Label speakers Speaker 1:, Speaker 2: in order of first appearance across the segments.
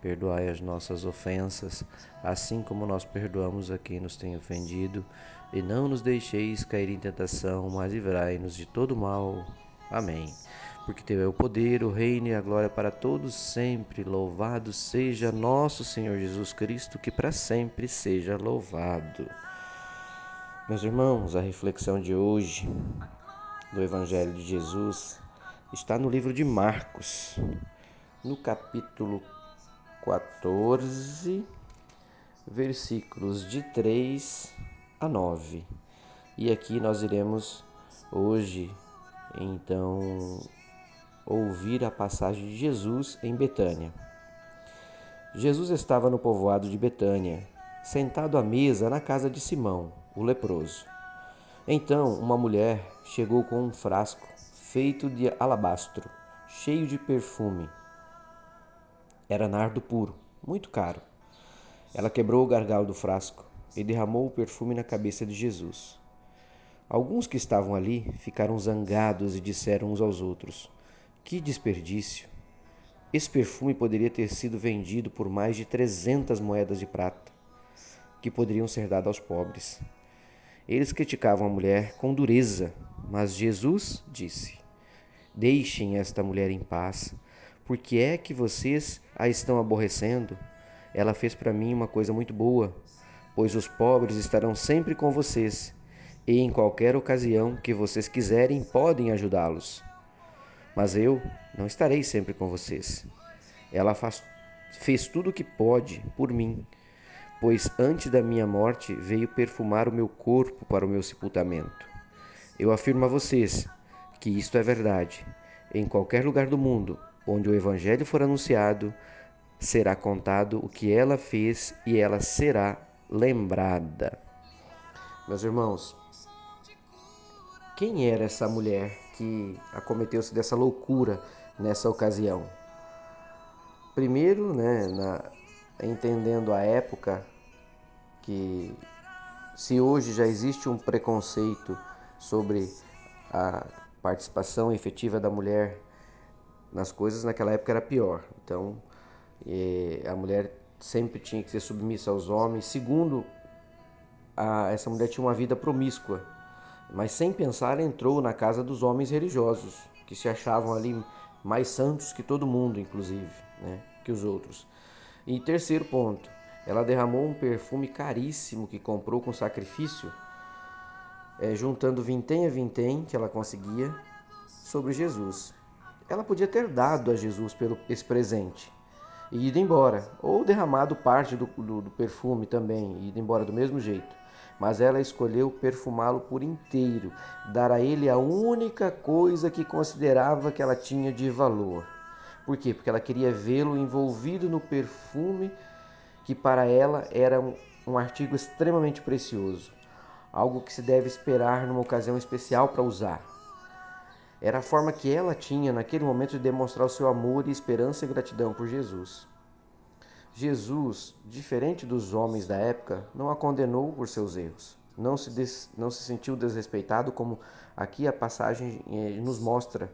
Speaker 1: Perdoai as nossas ofensas, assim como nós perdoamos a quem nos tem ofendido, e não nos deixeis cair em tentação, mas livrai-nos de todo mal. Amém. Porque teu é o poder, o reino e a glória para todos sempre. Louvado seja nosso Senhor Jesus Cristo, que para sempre seja louvado. Meus irmãos, a reflexão de hoje do Evangelho de Jesus está no livro de Marcos, no capítulo 14, versículos de 3 a 9. E aqui nós iremos hoje, então, ouvir a passagem de Jesus em Betânia. Jesus estava no povoado de Betânia, sentado à mesa na casa de Simão, o leproso. Então, uma mulher chegou com um frasco feito de alabastro, cheio de perfume era nardo puro, muito caro. Ela quebrou o gargalo do frasco e derramou o perfume na cabeça de Jesus. Alguns que estavam ali ficaram zangados e disseram uns aos outros: Que desperdício! Esse perfume poderia ter sido vendido por mais de trezentas moedas de prata, que poderiam ser dadas aos pobres. Eles criticavam a mulher com dureza, mas Jesus disse: Deixem esta mulher em paz. Por que é que vocês a estão aborrecendo? Ela fez para mim uma coisa muito boa, pois os pobres estarão sempre com vocês, e em qualquer ocasião que vocês quiserem podem ajudá-los. Mas eu não estarei sempre com vocês. Ela faz, fez tudo o que pode por mim, pois antes da minha morte veio perfumar o meu corpo para o meu sepultamento. Eu afirmo a vocês que isto é verdade. Em qualquer lugar do mundo onde o Evangelho for anunciado, será contado o que ela fez e ela será lembrada. Meus irmãos, quem era essa mulher que acometeu-se dessa loucura nessa ocasião? Primeiro, né, na, entendendo a época que se hoje já existe um preconceito sobre a participação efetiva da mulher nas coisas, naquela época era pior. Então, a mulher sempre tinha que ser submissa aos homens. Segundo, a, essa mulher tinha uma vida promíscua, mas sem pensar entrou na casa dos homens religiosos, que se achavam ali mais santos que todo mundo, inclusive, né, que os outros. E terceiro ponto, ela derramou um perfume caríssimo que comprou com sacrifício, é, juntando vintém a vintém que ela conseguia sobre Jesus ela podia ter dado a Jesus pelo esse presente e ido embora, ou derramado parte do, do, do perfume também e ido embora do mesmo jeito. Mas ela escolheu perfumá-lo por inteiro, dar a ele a única coisa que considerava que ela tinha de valor. Por quê? Porque ela queria vê-lo envolvido no perfume que para ela era um, um artigo extremamente precioso, algo que se deve esperar numa ocasião especial para usar. Era a forma que ela tinha naquele momento de demonstrar o seu amor e esperança e gratidão por Jesus. Jesus, diferente dos homens da época, não a condenou por seus erros. Não se, des, não se sentiu desrespeitado, como aqui a passagem eh, nos mostra.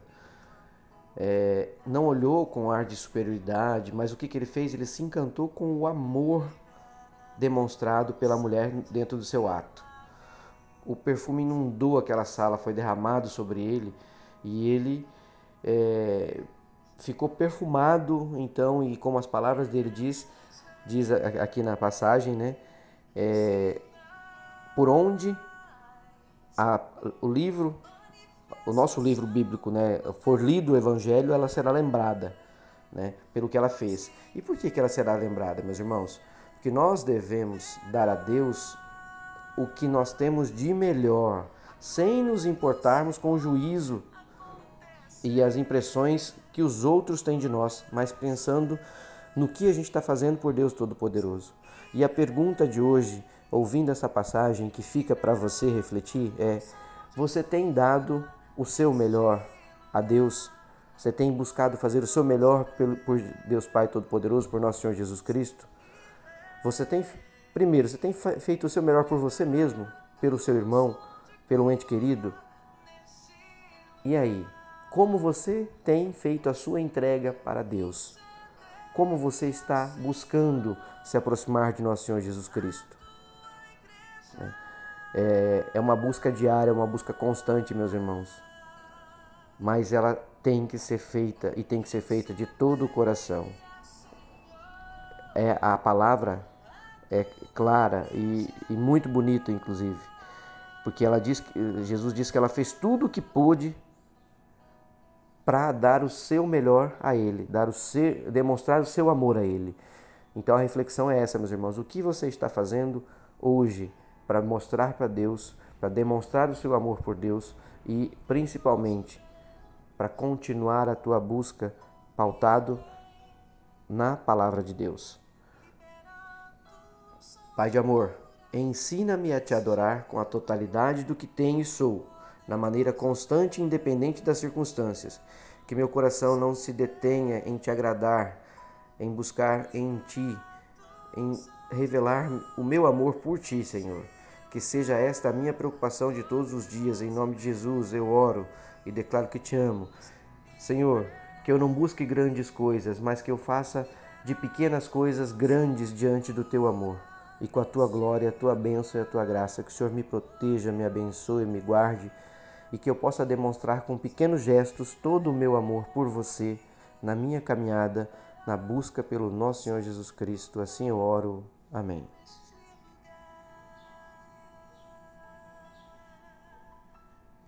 Speaker 1: É, não olhou com ar de superioridade, mas o que, que ele fez? Ele se encantou com o amor demonstrado pela mulher dentro do seu ato. O perfume inundou aquela sala, foi derramado sobre ele e ele é, ficou perfumado, então, e como as palavras dele diz, diz aqui na passagem, né? É, por onde a, o livro, o nosso livro bíblico, né, for lido o Evangelho, ela será lembrada, né, pelo que ela fez. E por que, que ela será lembrada, meus irmãos? Porque nós devemos dar a Deus o que nós temos de melhor, sem nos importarmos com o juízo e as impressões que os outros têm de nós, mas pensando no que a gente está fazendo por Deus Todo-Poderoso. E a pergunta de hoje, ouvindo essa passagem que fica para você refletir é: você tem dado o seu melhor a Deus? Você tem buscado fazer o seu melhor por Deus Pai Todo-Poderoso, por nosso Senhor Jesus Cristo? Você tem, primeiro, você tem feito o seu melhor por você mesmo, pelo seu irmão, pelo ente querido? E aí, como você tem feito a sua entrega para Deus? Como você está buscando se aproximar de nosso Senhor Jesus Cristo? É, é uma busca diária, uma busca constante, meus irmãos. Mas ela tem que ser feita e tem que ser feita de todo o coração. É, a palavra é clara e, e muito bonita, inclusive, porque ela diz Jesus disse que ela fez tudo o que pôde para dar o seu melhor a Ele, dar o seu, demonstrar o seu amor a Ele. Então a reflexão é essa, meus irmãos: o que você está fazendo hoje para mostrar para Deus, para demonstrar o seu amor por Deus e principalmente para continuar a tua busca pautado na palavra de Deus. Pai de amor, ensina-me a te adorar com a totalidade do que tenho e sou, na maneira constante e independente das circunstâncias. Que meu coração não se detenha em te agradar, em buscar em ti, em revelar o meu amor por ti, Senhor. Que seja esta a minha preocupação de todos os dias. Em nome de Jesus eu oro e declaro que te amo. Senhor, que eu não busque grandes coisas, mas que eu faça de pequenas coisas grandes diante do teu amor. E com a tua glória, a tua bênção e a tua graça, que o Senhor me proteja, me abençoe, me guarde e que eu possa demonstrar com pequenos gestos todo o meu amor por você na minha caminhada, na busca pelo nosso Senhor Jesus Cristo. Assim eu oro. Amém.